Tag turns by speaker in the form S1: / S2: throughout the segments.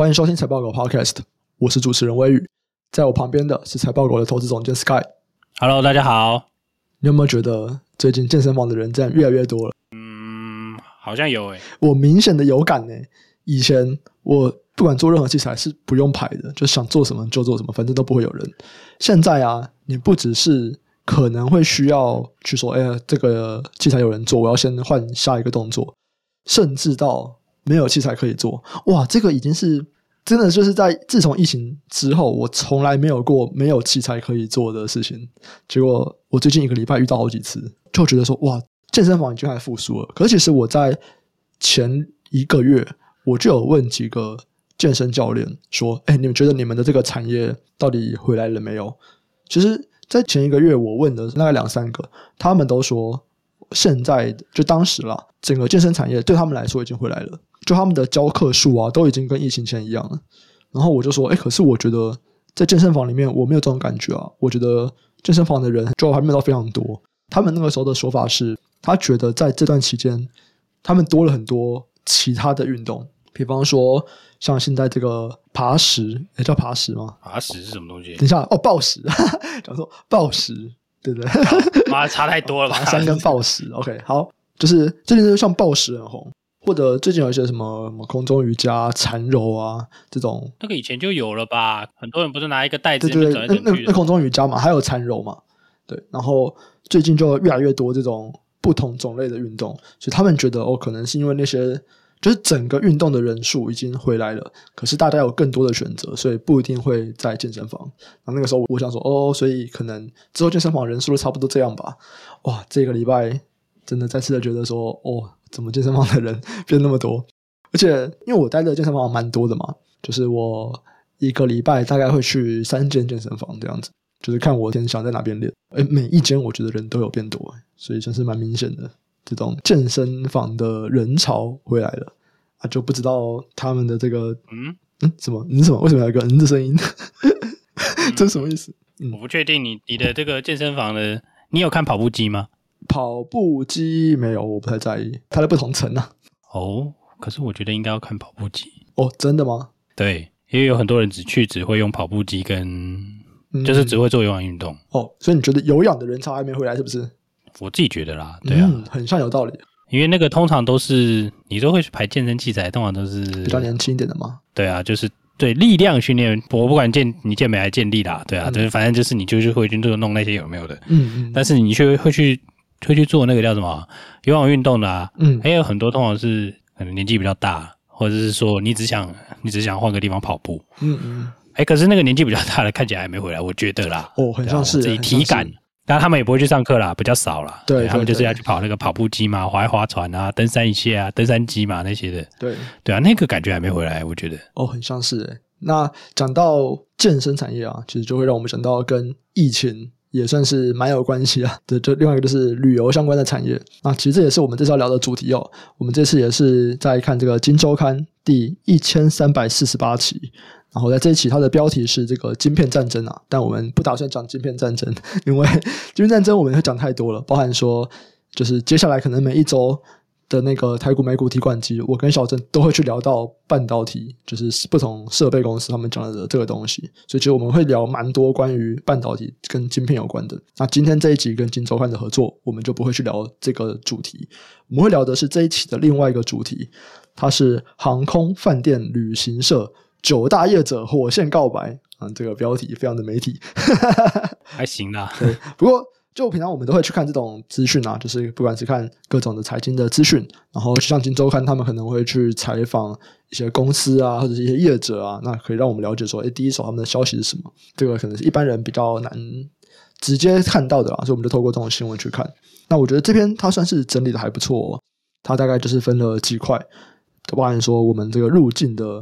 S1: 欢迎收听财报狗 Podcast，我是主持人威宇，在我旁边的是财报狗的投资总监 Sky。
S2: Hello，大家好。
S1: 你有没有觉得最近健身房的人这样越来越多了？
S2: 嗯，好像有诶。
S1: 我明显的有感呢。以前我不管做任何器材是不用排的，就想做什么就做什么，反正都不会有人。现在啊，你不只是可能会需要去说，哎呀，这个器材有人做，我要先换下一个动作，甚至到。没有器材可以做，哇！这个已经是真的，就是在自从疫情之后，我从来没有过没有器材可以做的事情。结果我最近一个礼拜遇到好几次，就觉得说，哇，健身房已经开始复苏了。可是其实我在前一个月，我就有问几个健身教练说，哎，你们觉得你们的这个产业到底回来了没有？其实，在前一个月，我问的大概两三个，他们都说，现在就当时了，整个健身产业对他们来说已经回来了。就他们的教课数啊，都已经跟疫情前一样了。然后我就说，哎，可是我觉得在健身房里面，我没有这种感觉啊。我觉得健身房的人就还没有到非常多。他们那个时候的说法是，他觉得在这段期间，他们多了很多其他的运动，比方说像现在这个爬石，也叫爬石吗？
S2: 爬石是什么东西？
S1: 等一下，哦，暴食，讲错，抱石，对不对？
S2: 妈，差太多了吧？
S1: 爬山跟抱石，OK，好，就是最近就像暴食很红。或者最近有一些什么什么空中瑜伽、缠柔啊这种，
S2: 那个以前就有了吧？很多人不是拿一个袋子
S1: 对对对，那那那空中瑜伽嘛，还有缠柔嘛，对。然后最近就越来越多这种不同种类的运动，所以他们觉得哦，可能是因为那些就是整个运动的人数已经回来了，可是大家有更多的选择，所以不一定会在健身房。然后那个时候我想说哦，所以可能之后健身房人数都差不多这样吧。哇，这个礼拜真的再次的觉得说哦。怎么健身房的人 变那么多？而且因为我待的健身房蛮多的嘛，就是我一个礼拜大概会去三间健身房这样子，就是看我天想在哪边练。诶，每一间我觉得人都有变多，所以算是蛮明显的。这种健身房的人潮回来了啊，就不知道他们的这个嗯嗯什么嗯什么为什么有一个嗯的声音？这是什么意思？
S2: 嗯，我不确定你你的这个健身房的，你有看跑步机吗？
S1: 跑步机没有，我不太在意。它在不同层呢、啊。
S2: 哦，可是我觉得应该要看跑步机。
S1: 哦，真的吗？
S2: 对，因为有很多人只去只会用跑步机，跟、嗯、就是只会做有氧运动。
S1: 哦，所以你觉得有氧的人潮还没回来，是不是？
S2: 我自己觉得啦，对啊，
S1: 嗯、很像有道理。
S2: 因为那个通常都是你都会去排健身器材，通常都是
S1: 比较年轻一点的嘛。
S2: 对啊，就是对力量训练，我不管健你健美还是健力啦，对啊，嗯、就是反正就是你就是会去做弄那些有没有的。嗯嗯。但是你却会去。会去做那个叫什么有氧运动的啊，嗯，还有很多通常是可能年纪比较大，或者是说你只想你只想换个地方跑步，嗯嗯，哎，可是那个年纪比较大的看起来还没回来，我觉得啦，
S1: 哦，很像是
S2: 自己体感，当然他们也不会去上课啦，比较少啦，对，他们就是要去跑那个跑步机嘛，划划船啊，登山一些啊，登山机嘛那些的，对对啊，那个感觉还没回来，我觉得，
S1: 哦，很像是诶，那讲到健身产业啊，其实就会让我们想到跟疫情。也算是蛮有关系啊，对，就另外一个就是旅游相关的产业。那其实这也是我们这次要聊的主题哦。我们这次也是在看这个《金周刊》第一千三百四十八期，然后在这一期它的标题是这个“晶片战争”啊，但我们不打算讲晶片战争，因为晶片战争我们会讲太多了，包含说就是接下来可能每一周。的那个台股、美股提款机，我跟小郑都会去聊到半导体，就是不同设备公司他们讲的这个东西，所以其实我们会聊蛮多关于半导体跟晶片有关的。那今天这一集跟金周刊的合作，我们就不会去聊这个主题，我们会聊的是这一期的另外一个主题，它是航空、饭店、旅行社九大业者火线告白啊，这个标题非常的媒体，
S2: 还行啦。
S1: 对，不过。就平常我们都会去看这种资讯啊，就是不管是看各种的财经的资讯，然后像《金周刊》他们可能会去采访一些公司啊，或者是一些业者啊，那可以让我们了解说，哎，第一手他们的消息是什么？这个可能是一般人比较难直接看到的啦，所以我们就透过这种新闻去看。那我觉得这篇它算是整理的还不错哦，它大概就是分了几块，包含说我们这个入境的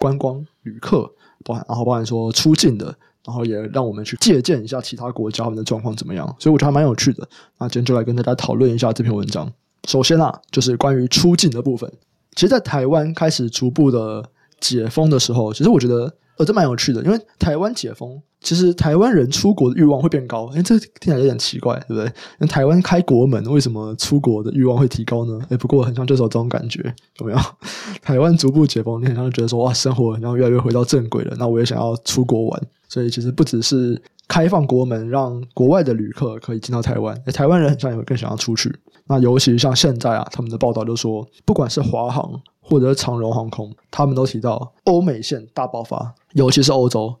S1: 观光旅客，包含然后包含说出境的。然后也让我们去借鉴一下其他国家们的状况怎么样，所以我觉得还蛮有趣的。那今天就来跟大家讨论一下这篇文章。首先啊，就是关于出境的部分。其实，在台湾开始逐步的解封的时候，其实我觉得呃这蛮有趣的，因为台湾解封，其实台湾人出国的欲望会变高。哎，这听起来有点奇怪，对不对？那台湾开国门，为什么出国的欲望会提高呢？哎，不过很像就是有这种感觉，有没有？台湾逐步解封，你很像觉得说哇，生活好像越来越回到正轨了。那我也想要出国玩，所以其实不只是。开放国门，让国外的旅客可以进到台湾。台湾人很像也会更想要出去。那尤其像现在啊，他们的报道就说，不管是华航或者长荣航空，他们都提到欧美线大爆发，尤其是欧洲，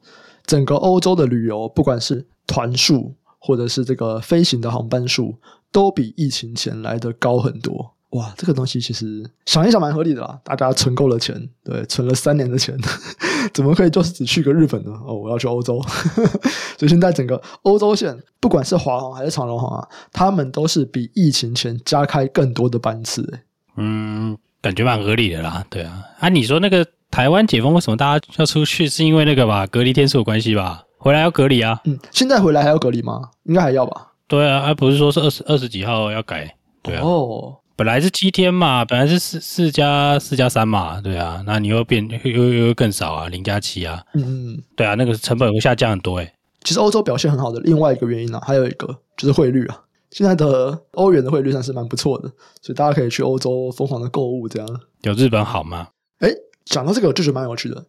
S1: 整个欧洲的旅游，不管是团数或者是这个飞行的航班数，都比疫情前来得高很多。哇，这个东西其实想一想蛮合理的啦。大家存够了钱，对，存了三年的钱，怎么可以就是只去个日本呢？哦，我要去欧洲。所以现在整个欧洲线，不管是华航还是长荣航啊，他们都是比疫情前加开更多的班次。
S2: 嗯，感觉蛮合理的啦。对啊，啊，你说那个台湾解封，为什么大家要出去？是因为那个吧，隔离天数有关系吧？回来要隔离啊。
S1: 嗯，现在回来还要隔离吗？应该还要吧。
S2: 对啊，啊不是说是二十二十几号要改？对啊。哦。本来是七天嘛，本来是四四加四加三嘛，对啊，那你又变又又又更少啊，零加七啊，嗯嗯，对啊，那个成本会下降很多诶。
S1: 其实欧洲表现很好的另外一个原因呢、啊，还有一个就是汇率啊，现在的欧元的汇率算是蛮不错的，所以大家可以去欧洲疯狂的购物这样。
S2: 有日本好吗？
S1: 哎，讲到这个我就觉得蛮有趣的。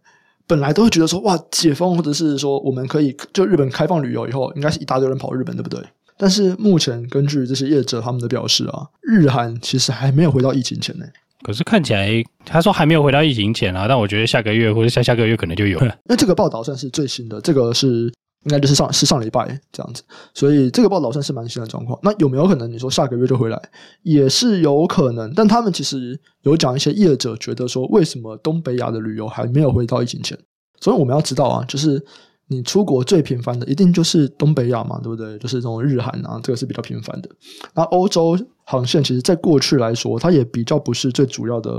S1: 本来都会觉得说哇，解封或者是说我们可以就日本开放旅游以后，应该是一大堆人跑日本，对不对？但是目前根据这些业者他们的表示啊，日韩其实还没有回到疫情前呢。
S2: 可是看起来他说还没有回到疫情前啊，但我觉得下个月或者下下个月可能就有了。
S1: 那这个报道算是最新的，这个是应该就是上是上礼拜这样子，所以这个报道算是蛮新的状况。那有没有可能你说下个月就回来，也是有可能。但他们其实有讲一些业者觉得说，为什么东北亚的旅游还没有回到疫情前？所以我们要知道啊，就是。你出国最频繁的一定就是东北亚嘛，对不对？就是这种日韩啊，这个是比较频繁的。那欧洲航线其实在过去来说，它也比较不是最主要的，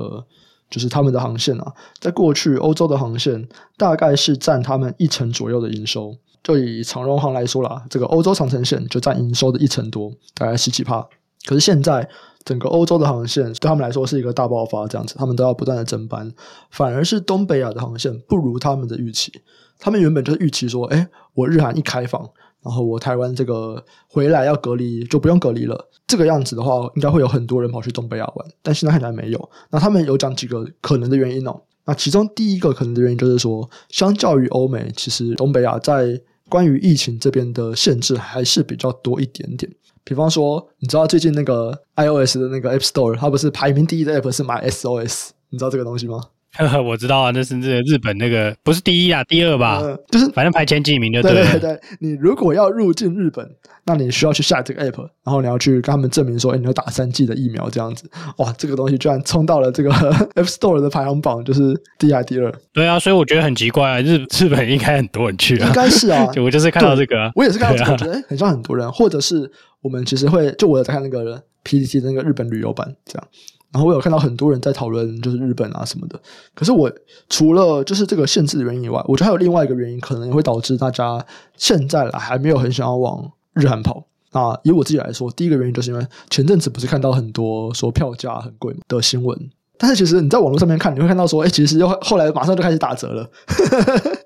S1: 就是他们的航线啊。在过去，欧洲的航线大概是占他们一成左右的营收。就以长荣航来说啦，这个欧洲长城线就占营收的一成多，大概十几趴。可是现在整个欧洲的航线对他们来说是一个大爆发，这样子，他们都要不断的增班，反而是东北亚的航线不如他们的预期。他们原本就是预期说，哎，我日韩一开放，然后我台湾这个回来要隔离就不用隔离了。这个样子的话，应该会有很多人跑去东北亚玩。但现在看起来没有。那他们有讲几个可能的原因哦。那其中第一个可能的原因就是说，相较于欧美，其实东北亚在关于疫情这边的限制还是比较多一点点。比方说，你知道最近那个 iOS 的那个 App Store，它不是排名第一的 App 是买 SOS，你知道这个东西吗？
S2: 呵呵，我知道啊，那是这日本那个不是第一啊，第二吧，
S1: 嗯、就是
S2: 反正排前几名就对了。
S1: 对 对对，你如果要入境日本，那你需要去下这个 app，然后你要去跟他们证明说，哎，你要打三剂的疫苗这样子。哇，这个东西居然冲到了这个 App Store 的排行榜，就是第一还第二。
S2: 对啊，所以我觉得很奇怪啊，日日本应该很多人去啊，
S1: 应该是啊，
S2: 就我就是看到这个、啊，
S1: 我也是看到这个，我觉得很像很多人，或者是我们其实会，就我有在看那个 PTT 的那个日本旅游版这样。然后我有看到很多人在讨论，就是日本啊什么的。可是我除了就是这个限制的原因以外，我觉得还有另外一个原因，可能也会导致大家现在来还没有很想要往日韩跑。那以我自己来说，第一个原因就是因为前阵子不是看到很多说票价很贵的新闻，但是其实你在网络上面看，你会看到说，哎，其实又后来马上就开始打折了。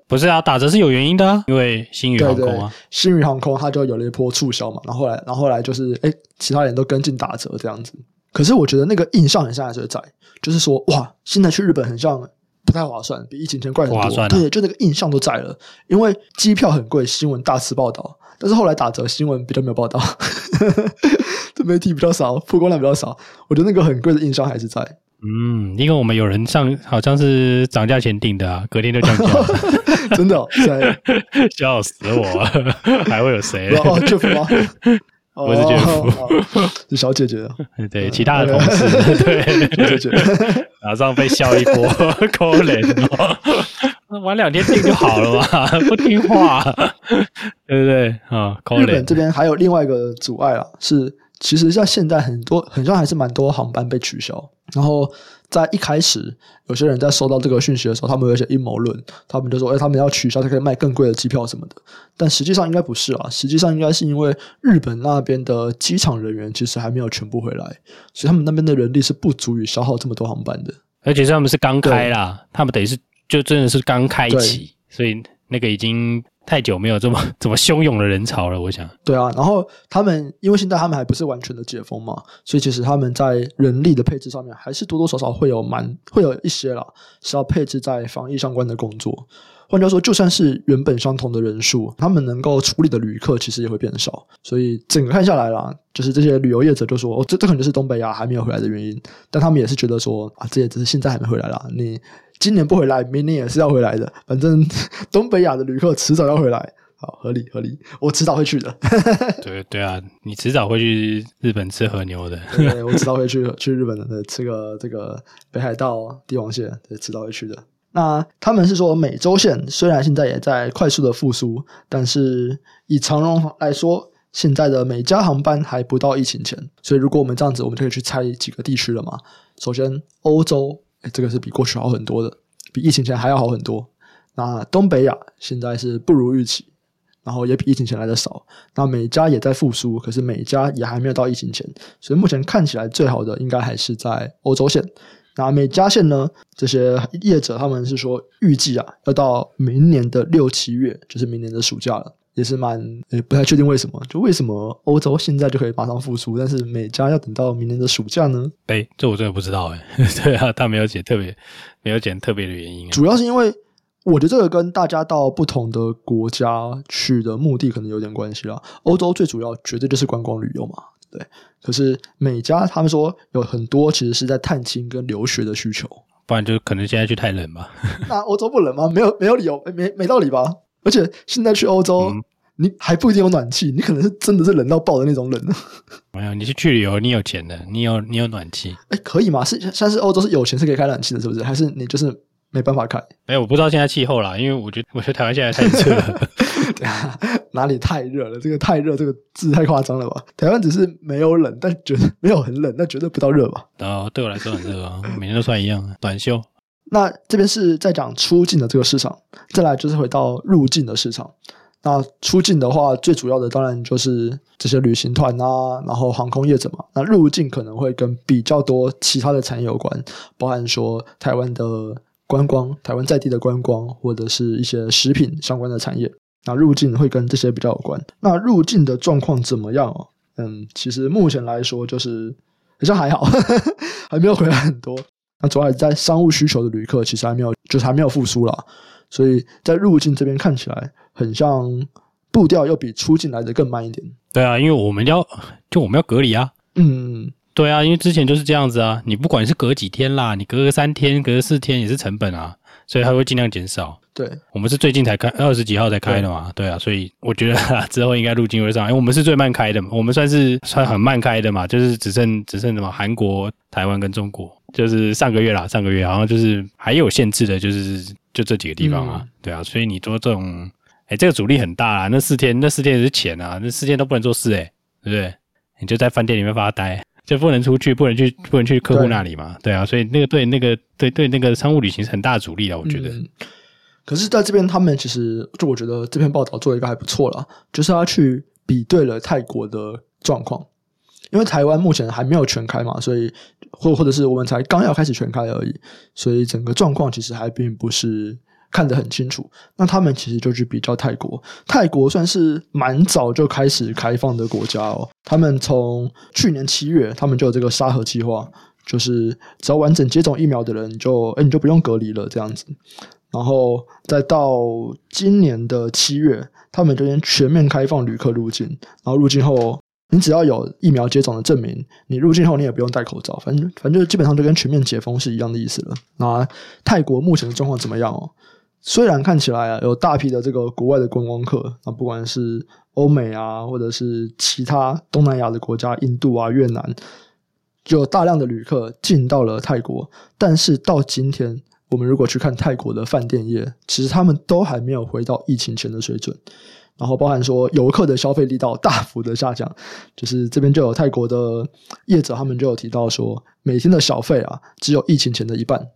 S2: 不是啊，打折是有原因的啊，因为新宇航空啊，
S1: 新宇航空它就有了一波促销嘛，然后后来，然后后来就是哎，其他人都跟进打折这样子。可是我觉得那个印象很像还是在，就是说哇，现在去日本很像不太划算，比疫情前贵很多。划算啊、对，就那个印象都在了，因为机票很贵，新闻大肆报道，但是后来打折，新闻比较没有报道，这媒体比较少，曝光量比较少。我觉得那个很贵的印象还是在。
S2: 嗯，因为我们有人上好像是涨价前订的啊，隔天就降价，
S1: 真的、哦，
S2: 笑死我，还会有谁？
S1: 哦，就吗？
S2: 我是觉得
S1: 是小姐姐，
S2: 对其他的同事，对 姐姐，马上被笑一波，可怜哦，玩两天定就好了嘛，不听话，对不对？啊？
S1: 日本这边还有另外一个阻碍啊，是其实像现在很多，很像还是蛮多航班被取消，然后。在一开始，有些人在收到这个讯息的时候，他们有一些阴谋论，他们就说：“哎，他们要取消，才可以卖更贵的机票什么的。”但实际上应该不是啊，实际上应该是因为日本那边的机场人员其实还没有全部回来，所以他们那边的人力是不足以消耗这么多航班的。
S2: 而且他们是刚开啦，他们等于是就真的是刚开启，所以那个已经太久没有这么 这么汹涌的人潮了。我想，
S1: 对啊，然后他们因为现在他们还不是完全的解封嘛，所以其实他们在人力的配置上面还是多多少少会有蛮会有一些啦，是要配置在防疫相关的工作。换句话说，就算是原本相同的人数，他们能够处理的旅客其实也会变少。所以整个看下来啦，就是这些旅游业者就说：“哦，这这可能就是东北亚还没有回来的原因。”但他们也是觉得说：“啊，这也只是现在还没回来啦。你今年不回来，明年也是要回来的。反正东北亚的旅客迟早要回来，好，合理合理。我迟早会去的。”
S2: 对对啊，你迟早会去日本吃和牛的。
S1: 对，我迟早会去去日本的，吃个这个北海道帝王蟹，对，迟早会去的。那他们是说，美洲线虽然现在也在快速的复苏，但是以长荣来说，现在的每家航班还不到疫情前。所以，如果我们这样子，我们就可以去猜几个地区了嘛。首先，欧洲，诶，这个是比过去好很多的，比疫情前还要好很多。那东北亚现在是不如预期，然后也比疫情前来的少。那美加也在复苏，可是美加也还没有到疫情前，所以目前看起来最好的应该还是在欧洲线。那美加线呢？这些业者他们是说，预计啊，要到明年的六七月，就是明年的暑假了，也是蛮也不太确定为什么，就为什么欧洲现在就可以马上复苏，但是美加要等到明年的暑假呢？
S2: 哎，这我真的不知道哎。对啊，他没有写特别，没有讲特别的原因啊。
S1: 主要是因为我觉得这个跟大家到不同的国家去的目的可能有点关系啦。欧洲最主要绝对就是观光旅游嘛。对，可是美加他们说有很多其实是在探亲跟留学的需求，
S2: 不然就可能现在去太冷吧。
S1: 那欧洲不冷吗？没有没有理由，没没道理吧？而且现在去欧洲，嗯、你还不一定有暖气，你可能是真的是冷到爆的那种冷。
S2: 没有，你是去旅游，你有钱的，你有你有暖气，
S1: 哎，可以吗？是像是欧洲是有钱是可以开暖气的，是不是？还是你就是？没办法开，
S2: 没有，我不知道现在气候啦，因为我觉得，我觉得台湾现在太热了。
S1: 对啊，哪里太热了？这个太热，这个字太夸张了吧？台湾只是没有冷，但绝对没有很冷，但绝对不到热吧？
S2: 哦，对我来说很热啊，每天都穿一样，短袖。
S1: 那这边是在讲出境的这个市场，再来就是回到入境的市场。那出境的话，最主要的当然就是这些旅行团啊，然后航空业者嘛。那入境可能会跟比较多其他的产业有关，包含说台湾的。观光，台湾在地的观光，或者是一些食品相关的产业，那入境会跟这些比较有关。那入境的状况怎么样哦？嗯，其实目前来说就是好像还好，呵 呵还没有回来很多。那主要在商务需求的旅客其实还没有，就是还没有复苏啦。所以在入境这边看起来，很像步调要比出境来的更慢一点。
S2: 对啊，因为我们要就我们要隔离啊。嗯。对啊，因为之前就是这样子啊，你不管是隔几天啦，你隔个三天、隔个四天也是成本啊，所以它会尽量减少。
S1: 对，
S2: 我们是最近才开，二十几号才开的嘛，对，对啊，所以我觉得之后应该入境会上，因为我们是最慢开的嘛，我们算是算很慢开的嘛，就是只剩只剩什么韩国、台湾跟中国，就是上个月啦，上个月好像就是还有限制的，就是就这几个地方啊，嗯、对啊，所以你说这种，哎，这个阻力很大啊，那四天那四天也是钱啊，那四天都不能做事哎、欸，对不对？你就在饭店里面发呆。就不能出去，不能去，不能去客户那里嘛？对，对啊，所以那个对那个对对那个商务旅行是很大的阻力啊，我觉得。嗯、
S1: 可是在这边，他们其实就我觉得这篇报道做的一个还不错了，就是他去比对了泰国的状况，因为台湾目前还没有全开嘛，所以或或者是我们才刚要开始全开而已，所以整个状况其实还并不是。看得很清楚，那他们其实就去比较泰国。泰国算是蛮早就开始开放的国家哦。他们从去年七月，他们就有这个沙盒计划，就是只要完整接种疫苗的人就，就诶你就不用隔离了这样子。然后再到今年的七月，他们这边全面开放旅客入境。然后入境后，你只要有疫苗接种的证明，你入境后你也不用戴口罩。反正反正就基本上就跟全面解封是一样的意思了。那泰国目前的状况怎么样哦？虽然看起来啊，有大批的这个国外的观光客啊，不管是欧美啊，或者是其他东南亚的国家，印度啊、越南，就有大量的旅客进到了泰国。但是到今天，我们如果去看泰国的饭店业，其实他们都还没有回到疫情前的水准。然后包含说游客的消费力道大幅的下降，就是这边就有泰国的业者，他们就有提到说，每天的小费啊，只有疫情前的一半。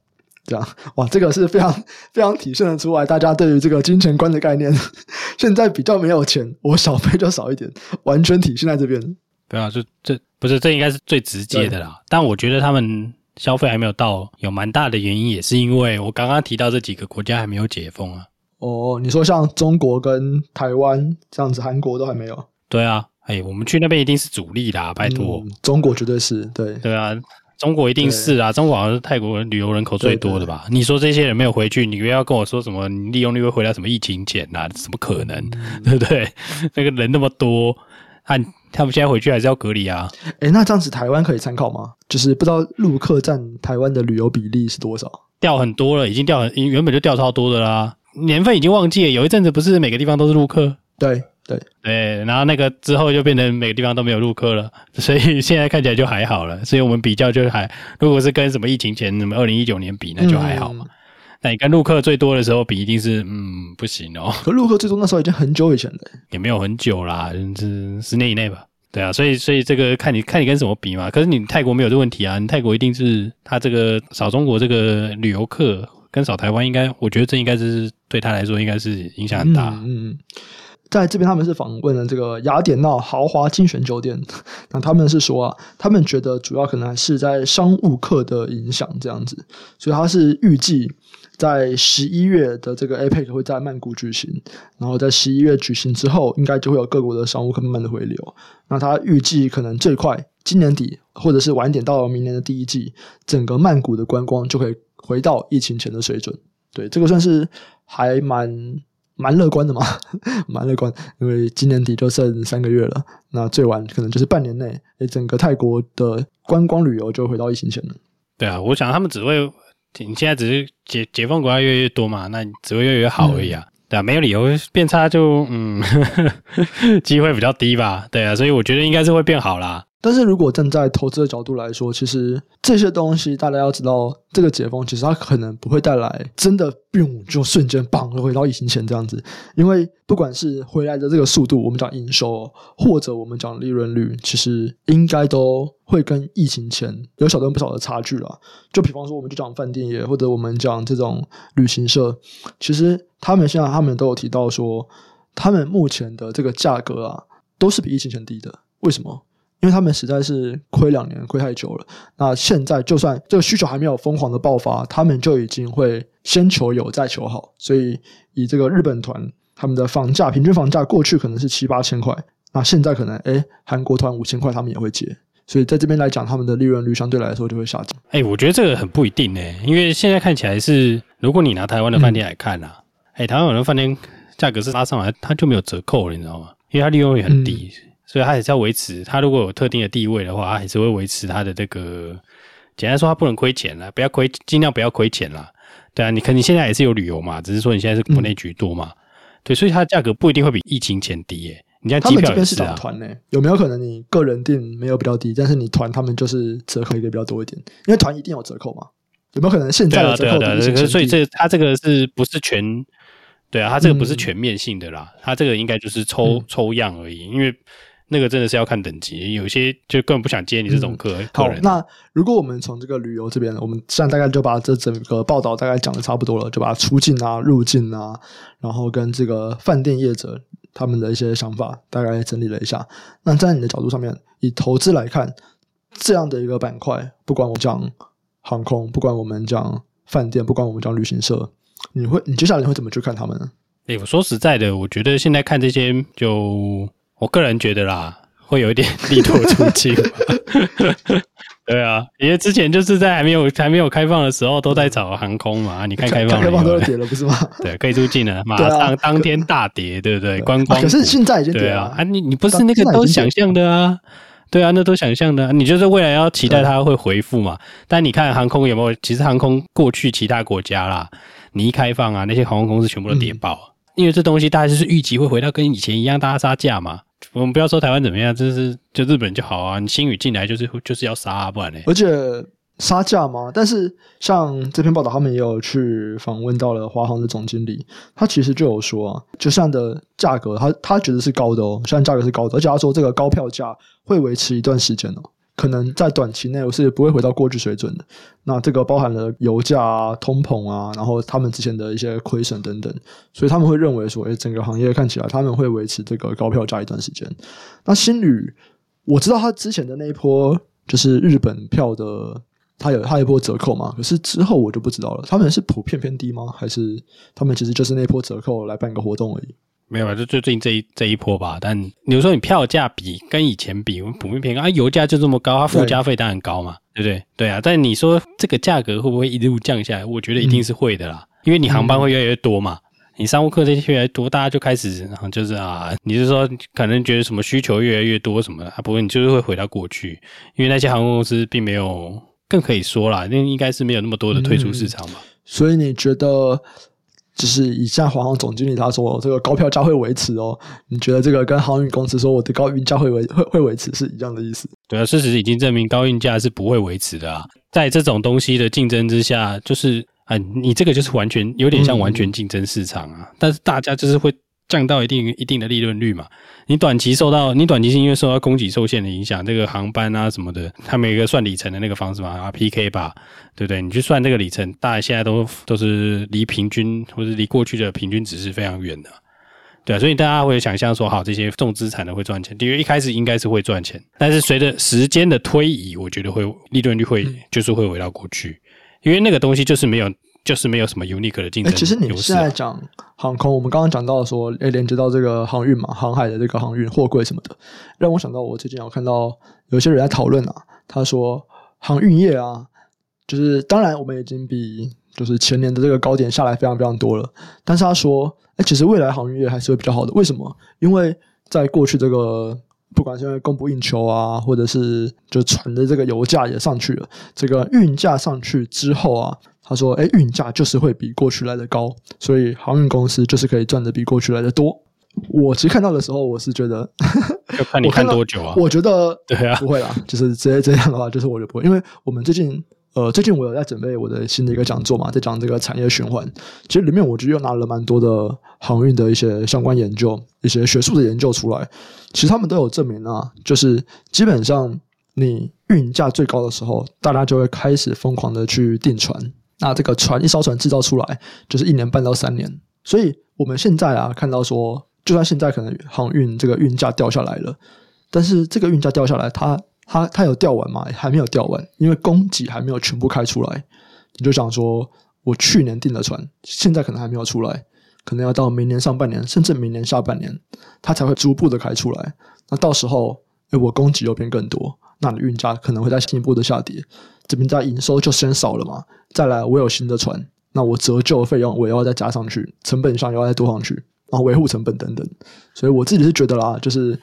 S1: 这样哇，这个是非常非常体现的出来，大家对于这个金钱观的概念，现在比较没有钱，我小费就少一点，完全体现在这边。
S2: 对啊，这这不是这应该是最直接的啦。但我觉得他们消费还没有到，有蛮大的原因，也是因为我刚刚提到这几个国家还没有解封啊。
S1: 哦，你说像中国跟台湾这样子，韩国都还没有？
S2: 对啊，哎，我们去那边一定是主力啦，拜托。
S1: 嗯，中国绝对是对。
S2: 对啊，中国一定是啊，中国好像是泰国旅游人口最多的吧？你说这些人没有回去，你不要跟我说什么利用率会回到什么疫情前啊？怎么可能？嗯、对 不对？那个人那么多，按。他们现在回去还是要隔离啊？
S1: 哎，那这样子台湾可以参考吗？就是不知道陆客占台湾的旅游比例是多少？
S2: 掉很多了，已经掉很，原本就掉超多的啦。年份已经忘记了，有一阵子不是每个地方都是陆客？
S1: 对对
S2: 对，然后那个之后就变成每个地方都没有陆客了，所以现在看起来就还好了。所以我们比较就是还，如果是跟什么疫情前什么二零一九年比，那就还好嘛。嗯那你跟陆客最多的时候比，一定是嗯不行哦。
S1: 可陆客最多那时候已经很久以前了，
S2: 也没有很久啦，就是十年以内吧。对啊，所以所以这个看你看你跟什么比嘛。可是你泰国没有这个问题啊，你泰国一定是他这个少中国这个旅游客跟扫台湾，应该我觉得这应该是对他来说应该是影响很大。
S1: 嗯，嗯，在这边他们是访问了这个雅典娜豪华精选酒店，那他们是说啊，他们觉得主要可能还是在商务客的影响这样子，所以他是预计。在十一月的这个 APEC 会在曼谷举行，然后在十一月举行之后，应该就会有各国的商务客慢慢的回流。那他预计可能最快今年底，或者是晚点到明年的第一季，整个曼谷的观光就可以回到疫情前的水准。对，这个算是还蛮蛮乐观的嘛，蛮乐观，因为今年底就剩三个月了，那最晚可能就是半年内，诶，整个泰国的观光旅游就回到疫情前了。
S2: 对啊，我想他们只会。你现在只是解解放国家越来越多嘛，那只会越来越好而已啊，嗯、对啊，没有理由变差就嗯，机会比较低吧，对啊，所以我觉得应该是会变好啦。
S1: 但是如果站在投资的角度来说，其实这些东西大家要知道，这个解封其实它可能不会带来真的病就瞬间棒回到疫情前这样子，因为不管是回来的这个速度，我们讲营收或者我们讲利润率，其实应该都会跟疫情前有小段不少的差距啦。就比方说，我们就讲饭店业或者我们讲这种旅行社，其实他们现在他们都有提到说，他们目前的这个价格啊，都是比疫情前低的。为什么？因为他们实在是亏两年，亏太久了。那现在就算这个需求还没有疯狂的爆发，他们就已经会先求有再求好。所以以这个日本团他们的房价平均房价过去可能是七八千块，那现在可能诶韩国团五千块他们也会接。所以在这边来讲，他们的利润率相对来说就会下降。
S2: 哎，我觉得这个很不一定诶，因为现在看起来是，如果你拿台湾的饭店来看啊，哎、嗯，台湾很多饭店价格是拉上来，它就没有折扣了，你知道吗？因为它利润率很低。嗯所以它还是要维持，它如果有特定的地位的话，它还是会维持它的这个。简单说，它不能亏钱了，不要亏，尽量不要亏钱啦。对啊，你肯定现在也是有旅游嘛，只是说你现在是国内居多嘛。嗯、对，所以它的价格不一定会比疫情前低耶。你像机票也是啊。
S1: 团呢，有没有可能你个人订没有比较低，但是你团他们就是折扣一个比较多一点？因为团一定有折扣嘛。有没有可能现在的折扣比疫情前低？
S2: 所以这它这个是不是全？对啊，它这个不是全面性的啦，它这个应该就是抽、嗯、抽样而已，因为。那个真的是要看等级，有些就根本不想接你这种客、嗯、
S1: 好，那如果我们从这个旅游这边，我们现在大概就把这整个报道大概讲的差不多了，就把出境啊、入境啊，然后跟这个饭店业者他们的一些想法大概整理了一下。那在你的角度上面，以投资来看，这样的一个板块，不管我讲航空，不管我们讲饭店，不管我们讲旅行社，你会你接下来你会怎么去看他们呢？
S2: 诶、欸，我说实在的，我觉得现在看这些就。我个人觉得啦，会有一点利多出境。对啊，因为之前就是在还没有还没有开放的时候，都在找航空嘛。你看开放了，
S1: 开放都跌了，不是吗？
S2: 对，可以出境了，马上当天大跌，对不对？观光、啊、
S1: 可是现在已经跌
S2: 啊，啊，你你不是那个都想象的啊？对啊，那都想象的、啊。你就是未来要期待它会回复嘛？但你看航空有没有？其实航空过去其他国家啦，你一开放啊，那些航空公司全部都跌爆，嗯、因为这东西大概就是预期会回到跟以前一样，大家杀价嘛。我们不要说台湾怎么样，就是就日本就好啊！你新宇进来就是就是要杀啊，不然呢？
S1: 而且杀价嘛。但是像这篇报道，他们也有去访问到了华航的总经理，他其实就有说啊，就像的价格，他他觉得是高的哦，像价格是高的，而且他说这个高票价会维持一段时间哦。可能在短期内我是不会回到过去水准的。那这个包含了油价啊、通膨啊，然后他们之前的一些亏损等等，所以他们会认为说，诶，整个行业看起来他们会维持这个高票价一段时间。那新宇，我知道他之前的那一波就是日本票的他有他一波折扣嘛？可是之后我就不知道了。他们是普遍偏低吗？还是他们其实就是那波折扣来办个活动而已？
S2: 没有吧，就最近这一这一波吧。但比如说你票价比跟以前比，我们普遍偏高啊，油价就这么高，它附加费当然高嘛，对，对不对？对啊。但你说这个价格会不会一路降下来？我觉得一定是会的啦，嗯、因为你航班会越来越多嘛。嗯你商务客这些越来越多，大家就开始，然后就是啊，你是说可能觉得什么需求越来越多什么的啊？不过你就是会回到过去，因为那些航空公司并没有，更可以说啦，那应该是没有那么多的退出市场嘛。嗯、
S1: 所以你觉得，就是以下华航总经理他说这个高票价会维持哦？你觉得这个跟航运公司说我的高运价会维会会维持是一样的意思？
S2: 对啊，事实已经证明高运价是不会维持的啊，在这种东西的竞争之下，就是。啊，你这个就是完全有点像完全竞争市场啊，嗯、但是大家就是会降到一定一定的利润率嘛。你短期受到你短期是因为受到供给受限的影响，这个航班啊什么的，他们有一个算里程的那个方式嘛，啊 PK 吧，对不对？你去算这个里程，大家现在都都是离平均或者离过去的平均值是非常远的，对啊，所以大家会想象说，好，这些重资产的会赚钱，因为一开始应该是会赚钱，但是随着时间的推移，我觉得会利润率会就是会回到过去。因为那个东西就是没有，就是没有什么 unique 的竞争、啊。
S1: 其实你现在讲航空，我们刚刚讲到说，诶，连接到这个航运嘛，航海的这个航运货柜什么的，让我想到我最近有看到有些人在讨论啊，他说航运业啊，就是当然我们已经比就是前年的这个高点下来非常非常多了，但是他说，哎，其实未来航运业还是会比较好的，为什么？因为在过去这个。不管是因为供不应求啊，或者是就船的这个油价也上去了，这个运价上去之后啊，他说：“哎，运价就是会比过去来的高，所以航运公司就是可以赚的比过去来的多。”我其实看到的时候，我是觉得，
S2: 要看你看多久啊？
S1: 我，我觉得
S2: 对啊，
S1: 不会啦，就是直接这样的话，就是我就不会，因为我们最近。呃，最近我有在准备我的新的一个讲座嘛，在讲这个产业循环。其实里面我就又拿了蛮多的航运的一些相关研究，一些学术的研究出来。其实他们都有证明啊，就是基本上你运价最高的时候，大家就会开始疯狂的去订船。那这个船一艘船制造出来，就是一年半到三年。所以我们现在啊，看到说，就算现在可能航运这个运价掉下来了，但是这个运价掉下来，它。它它有掉完吗？还没有掉完，因为供给还没有全部开出来。你就想说，我去年订的船，现在可能还没有出来，可能要到明年上半年，甚至明年下半年，它才会逐步的开出来。那到时候，诶，我供给又变更多，那你运价可能会再进一步的下跌。这边在营收就先少了嘛，再来我有新的船，那我折旧费用我也要再加上去，成本上又要再多上去，然后维护成本等等。所以我自己是觉得啦，就是。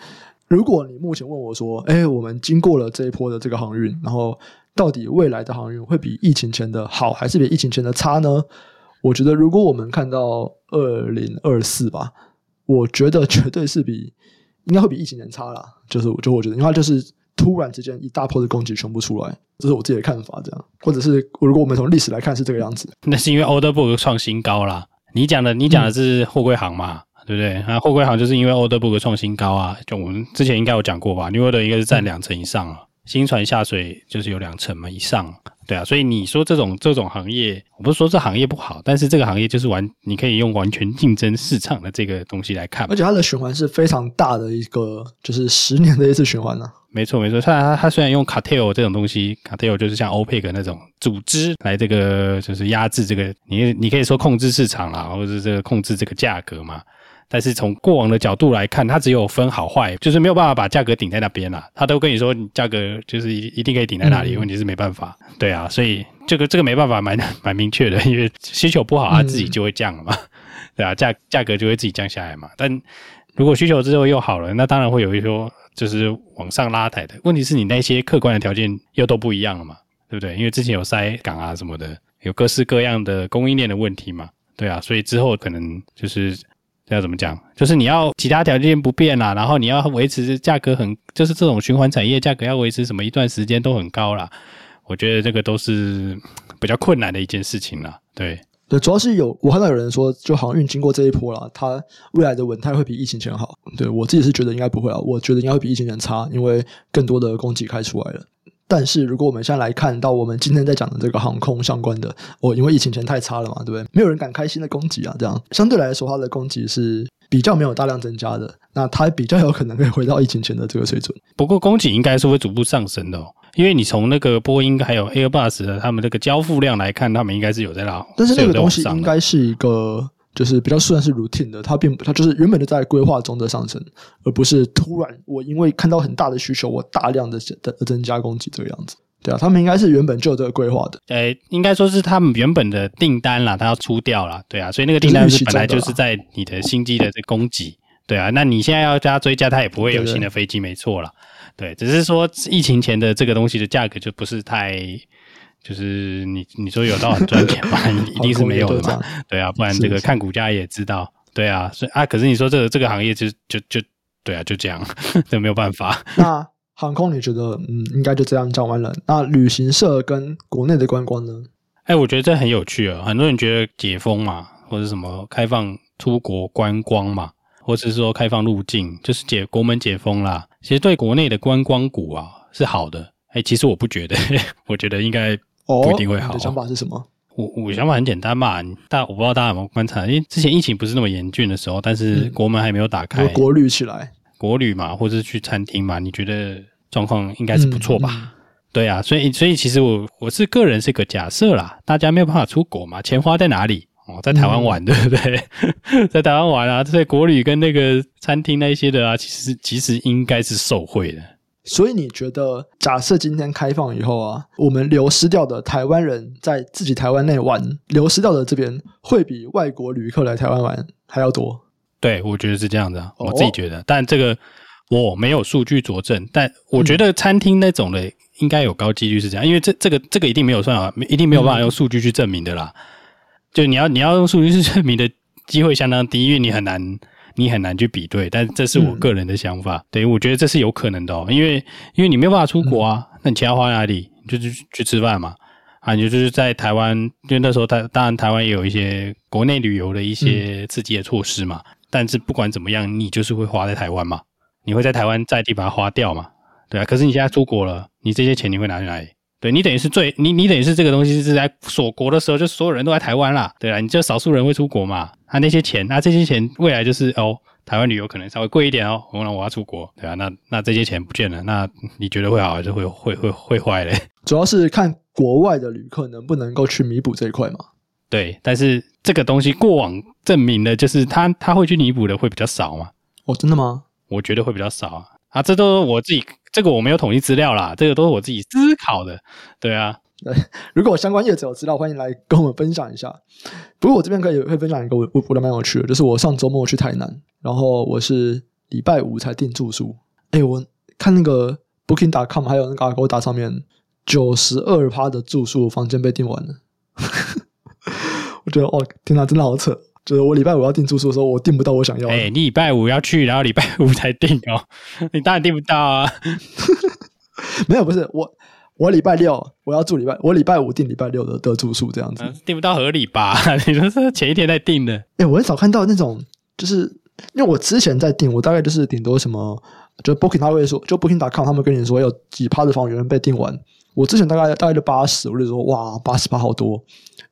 S1: 如果你目前问我说：“哎，我们经过了这一波的这个航运，然后到底未来的航运会比疫情前的好，还是比疫情前的差呢？”我觉得，如果我们看到二零二四吧，我觉得绝对是比应该会比疫情前差啦。就是，就我觉得，因为它就是突然之间一大波的供给全部出来，这是我自己的看法。这样，或者是如果我们从历史来看是这个样子，
S2: 那是因为 order book 创新高啦。你讲的，你讲的是货柜行嘛？嗯对不对？那货柜行就是因为 order book 创新高啊，就我们之前应该有讲过吧？New order 应该是占两成以上啊，新船下水就是有两成嘛以上，对啊。所以你说这种这种行业，我不是说这行业不好，但是这个行业就是完，你可以用完全竞争市场的这个东西来看，
S1: 而且它的循环是非常大的一个，就是十年的一次循环呢、啊。
S2: 没错没错，它它它虽然用 cartel 这种东西，cartel 就是像 OPEC 那种组织来这个就是压制这个，你你可以说控制市场啦，或者是这个控制这个价格嘛。但是从过往的角度来看，它只有分好坏，就是没有办法把价格顶在那边啦。他都跟你说，价格就是一一定可以顶在那里，问题是没办法。对啊，所以这个这个没办法，蛮蛮明确的，因为需求不好，它自己就会降了嘛。对啊，价价格就会自己降下来嘛。但如果需求之后又好了，那当然会有一说就是往上拉抬的。问题是你那些客观的条件又都不一样了嘛，对不对？因为之前有塞港啊什么的，有各式各样的供应链的问题嘛。对啊，所以之后可能就是。要怎么讲？就是你要其他条件不变啦，然后你要维持价格很，就是这种循环产业价格要维持什么一段时间都很高啦。我觉得这个都是 比较困难的一件事情啦。对
S1: 对，主要是有我看到有人说，就航运经过这一波啦，它未来的稳态会比疫情前好。对，我自己是觉得应该不会啊，我觉得应该会比疫情前差，因为更多的供给开出来了。但是如果我们现在来看到我们今天在讲的这个航空相关的，哦，因为疫情前太差了嘛，对不对？没有人敢开新的供给啊，这样相对来说，它的供给是比较没有大量增加的，那它比较有可能会回到疫情前的这个水准。
S2: 不过供给应该是会逐步上升的哦，因为你从那个波音还有 Airbus 的他们这个交付量来看，他们应该是有在拉。
S1: 但是那个东西应该是一个，就是比较算是 routine 的，它并不，它就是原本就在规划中的上升，而不是突然我因为看到很大的需求，我大量的的增加供给这个样子。对啊，他们应该是原本就有这个规划的。
S2: 呃，应该说是他们原本的订单啦，他要出掉啦。对啊，所以那个订单是本来就是在你的新机的这供给。对啊，那你现在要加追加，它也不会有新的飞机，没错啦。对，只是说疫情前的这个东西的价格就不是太，就是你你说有到很赚钱嘛，一定是没有的嘛。对啊，不然这个看股价也知道。对啊，所以啊，可是你说这个这个行业就就就对啊，就这样，这没有办法。
S1: 那航空你觉得嗯，应该就这样讲完了。那旅行社跟国内的观光呢？
S2: 哎，我觉得这很有趣啊。很多人觉得解封嘛，或者什么开放出国观光嘛。或者是说开放入境，就是解国门解封啦。其实对国内的观光股啊是好的。哎，其实我不觉得，我觉得应该不一定会好。
S1: 哦、你的想法是什么？
S2: 我我想法很简单嘛，但我不知道大家有没有观察，因为之前疫情不是那么严峻的时候，但是国门还没有打开，
S1: 嗯、国旅起来，
S2: 国旅嘛，或者是去餐厅嘛，你觉得状况应该是不错吧？嗯嗯、对啊，所以所以其实我我是个人是个假设啦，大家没有办法出国嘛，钱花在哪里？哦，在台湾玩，对不对？嗯、在台湾玩啊，在国旅跟那个餐厅那一些的啊，其实其实应该是受贿的。
S1: 所以你觉得，假设今天开放以后啊，我们流失掉的台湾人在自己台湾内玩，流失掉的这边会比外国旅客来台湾玩还要多？
S2: 对，我觉得是这样的，啊、我自己觉得。但这个我没有数据佐证，但我觉得餐厅那种的应该有高几率是这样，因为这这个这个一定没有算啊，一定没有办法用数据去证明的啦。嗯就你要你要用数据去证明的机会相当低，因为你很难你很难去比对。但这是我个人的想法，对、嗯、我觉得这是有可能的哦，因为因为你没有办法出国啊，嗯、那你钱要花在哪里？你就是去吃饭嘛，啊，你就就是在台湾，因为那时候台当然台湾也有一些国内旅游的一些刺激的措施嘛。嗯、但是不管怎么样，你就是会花在台湾嘛，你会在台湾在地把它花掉嘛，对啊。可是你现在出国了，你这些钱你会拿去哪里？对，你等于是最你你等于是这个东西是在锁国的时候，就所有人都在台湾啦，对啊，你就少数人会出国嘛，他、啊、那些钱，那、啊、这些钱未来就是哦，台湾旅游可能稍微贵一点哦，我那我要出国，对啊，那那这些钱不见了，那你觉得会好还是会会会会坏嘞？
S1: 主要是看国外的旅客能不能够去弥补这一块嘛。
S2: 对，但是这个东西过往证明的就是他他会去弥补的会比较少嘛。
S1: 哦，真的吗？
S2: 我觉得会比较少啊。啊，这都是我自己，这个我没有统计资料啦，这个都是我自己思考的，对啊。
S1: 对，如果相关业者有资料，欢迎来跟我们分享一下。不过我这边可以会分享一个我我觉得蛮有趣的，就是我上周末去台南，然后我是礼拜五才订住宿。哎，我看那个 Booking.com 还有那个 Agoda 上面，九十二趴的住宿房间被订完了。我觉得哦，天哪，真的好扯。就是我礼拜五要订住宿的时候，我订不到我想要的。哎、
S2: 欸，你礼拜五要去，然后礼拜五才订哦，你当然订不到啊。
S1: 没有，不是我，我礼拜六我要住礼拜，我礼拜五订礼拜六的的住宿这样子，
S2: 订、啊、不到合理吧？你说是前一天在订的？哎、
S1: 欸，我很少看到那种，就是因为我之前在订，我大概就是顶多什么，就 Booking 他会说，就 Booking.com 他们跟你说有几趴的房源被订完。我之前大概大概就八十，我就说哇，八十八好多。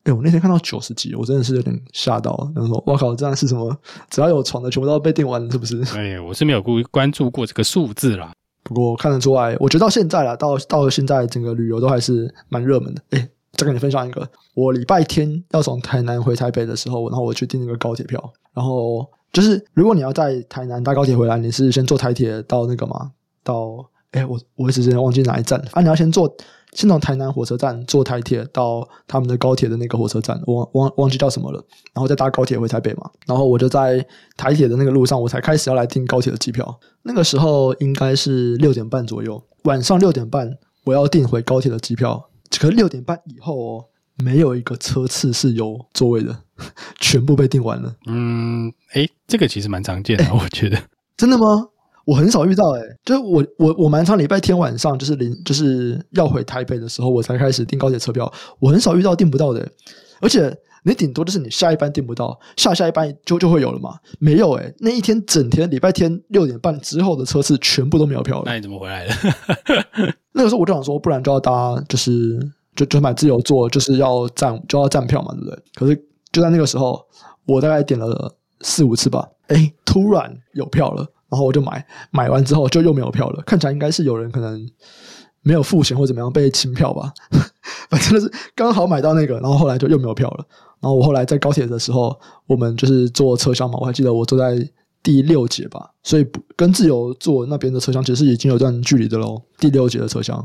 S1: 哎，我那天看到九十几，我真的是有点吓到。然后说，哇靠，这样是什么？只要有床的，全部都要被订完了，是不是？
S2: 哎，我是没有关关注过这个数字啦。
S1: 不过看得出来，我觉得到现在了，到到了现在，整个旅游都还是蛮热门的。哎，再跟你分享一个，我礼拜天要从台南回台北的时候，然后我去订那个高铁票。然后就是，如果你要在台南搭高铁回来，你是先坐台铁到那个吗？到哎，我我一时间忘记哪一站。啊，你要先坐。先从台南火车站坐台铁到他们的高铁的那个火车站，我忘忘记叫什么了，然后再搭高铁回台北嘛。然后我就在台铁的那个路上，我才开始要来订高铁的机票。那个时候应该是六点半左右，晚上六点半我要订回高铁的机票。可是六点半以后哦，没有一个车次是有座位的，全部被订完了。
S2: 嗯，诶，这个其实蛮常见的，我觉得。
S1: 真的吗？我很少遇到诶、欸，就是我我我蛮常礼拜天晚上就是临就是要回台北的时候，我才开始订高铁车票。我很少遇到订不到的、欸，而且你顶多就是你下一班订不到，下下一班就就会有了嘛。没有诶、欸，那一天整天礼拜天六点半之后的车次全部都没有票了。
S2: 那你怎么回来的？
S1: 那个时候我就想说，不然就要搭就是就就买自由座，就是要站就要站票嘛，对不对？可是就在那个时候，我大概点了四五次吧，诶，突然有票了。然后我就买，买完之后就又没有票了。看起来应该是有人可能没有付钱或怎么样被清票吧，反正就是刚好买到那个，然后后来就又没有票了。然后我后来在高铁的时候，我们就是坐车厢嘛，我还记得我坐在第六节吧，所以跟自由坐那边的车厢其实已经有段距离的喽。第六节的车厢，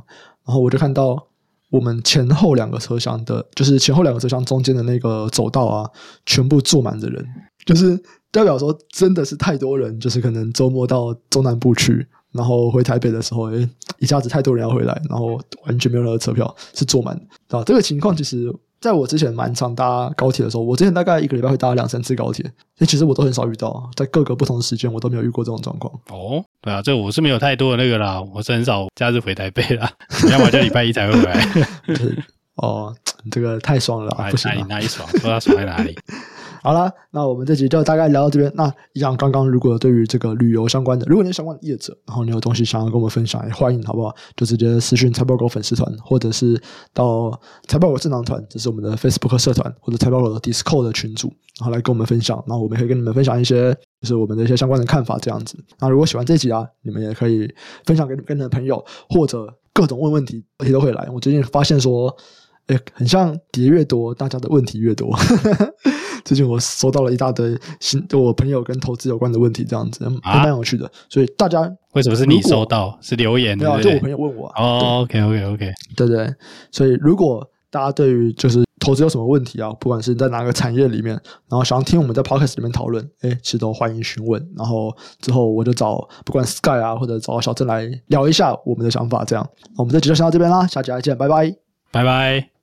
S1: 然后我就看到我们前后两个车厢的，就是前后两个车厢中间的那个走道啊，全部坐满的人，就是代表说真的是太多人，就是可能周末到中南部去。然后回台北的时候，诶，一下子太多人要回来，然后完全没有任何车票，是坐满啊。这个情况其实在我之前蛮常搭高铁的时候，我之前大概一个礼拜会搭两三次高铁，所以其实我都很少遇到，在各个不同的时间我都没有遇过这种状况。
S2: 哦，对啊，这我是没有太多的那个啦，我是很少假日回台北啦，要么就礼拜一才会回来。
S1: 哦，这个太爽了，不行，
S2: 哪里哪里爽？说他爽在哪里？
S1: 好了，那我们这集就大概聊到这边。那一样，刚刚如果对于这个旅游相关的，如果你有相关的业者，然后你有东西想要跟我们分享，也欢迎，好不好？就直接私讯财报狗粉丝团，或者是到财报狗智囊团，这是我们的 Facebook 社团，或者财报狗的 Discord 的群组，然后来跟我们分享。然后我们可以跟你们分享一些，就是我们的一些相关的看法，这样子。那如果喜欢这集啊，你们也可以分享给跟你的朋友，或者各种问问题，问题都会来。我最近发现说，哎，很像叠越多，大家的问题越多。最近我收到了一大堆新，我朋友跟投资有关的问题，这样子还蛮有趣的。所以大家
S2: 为什么是你收到？是留言？
S1: 对啊，就我朋友问我。
S2: 哦，OK，OK，OK，
S1: 对对。所以如果大家对于就是投资有什么问题啊，不管是在哪个产业里面，然后想要听我们在 Podcast 里面讨论，哎，其实都欢迎询问。然后之后我就找不管 Sky 啊，或者找小郑来聊一下我们的想法。这样，我们这集就先到这边啦，下集再见，拜拜，
S2: 拜拜。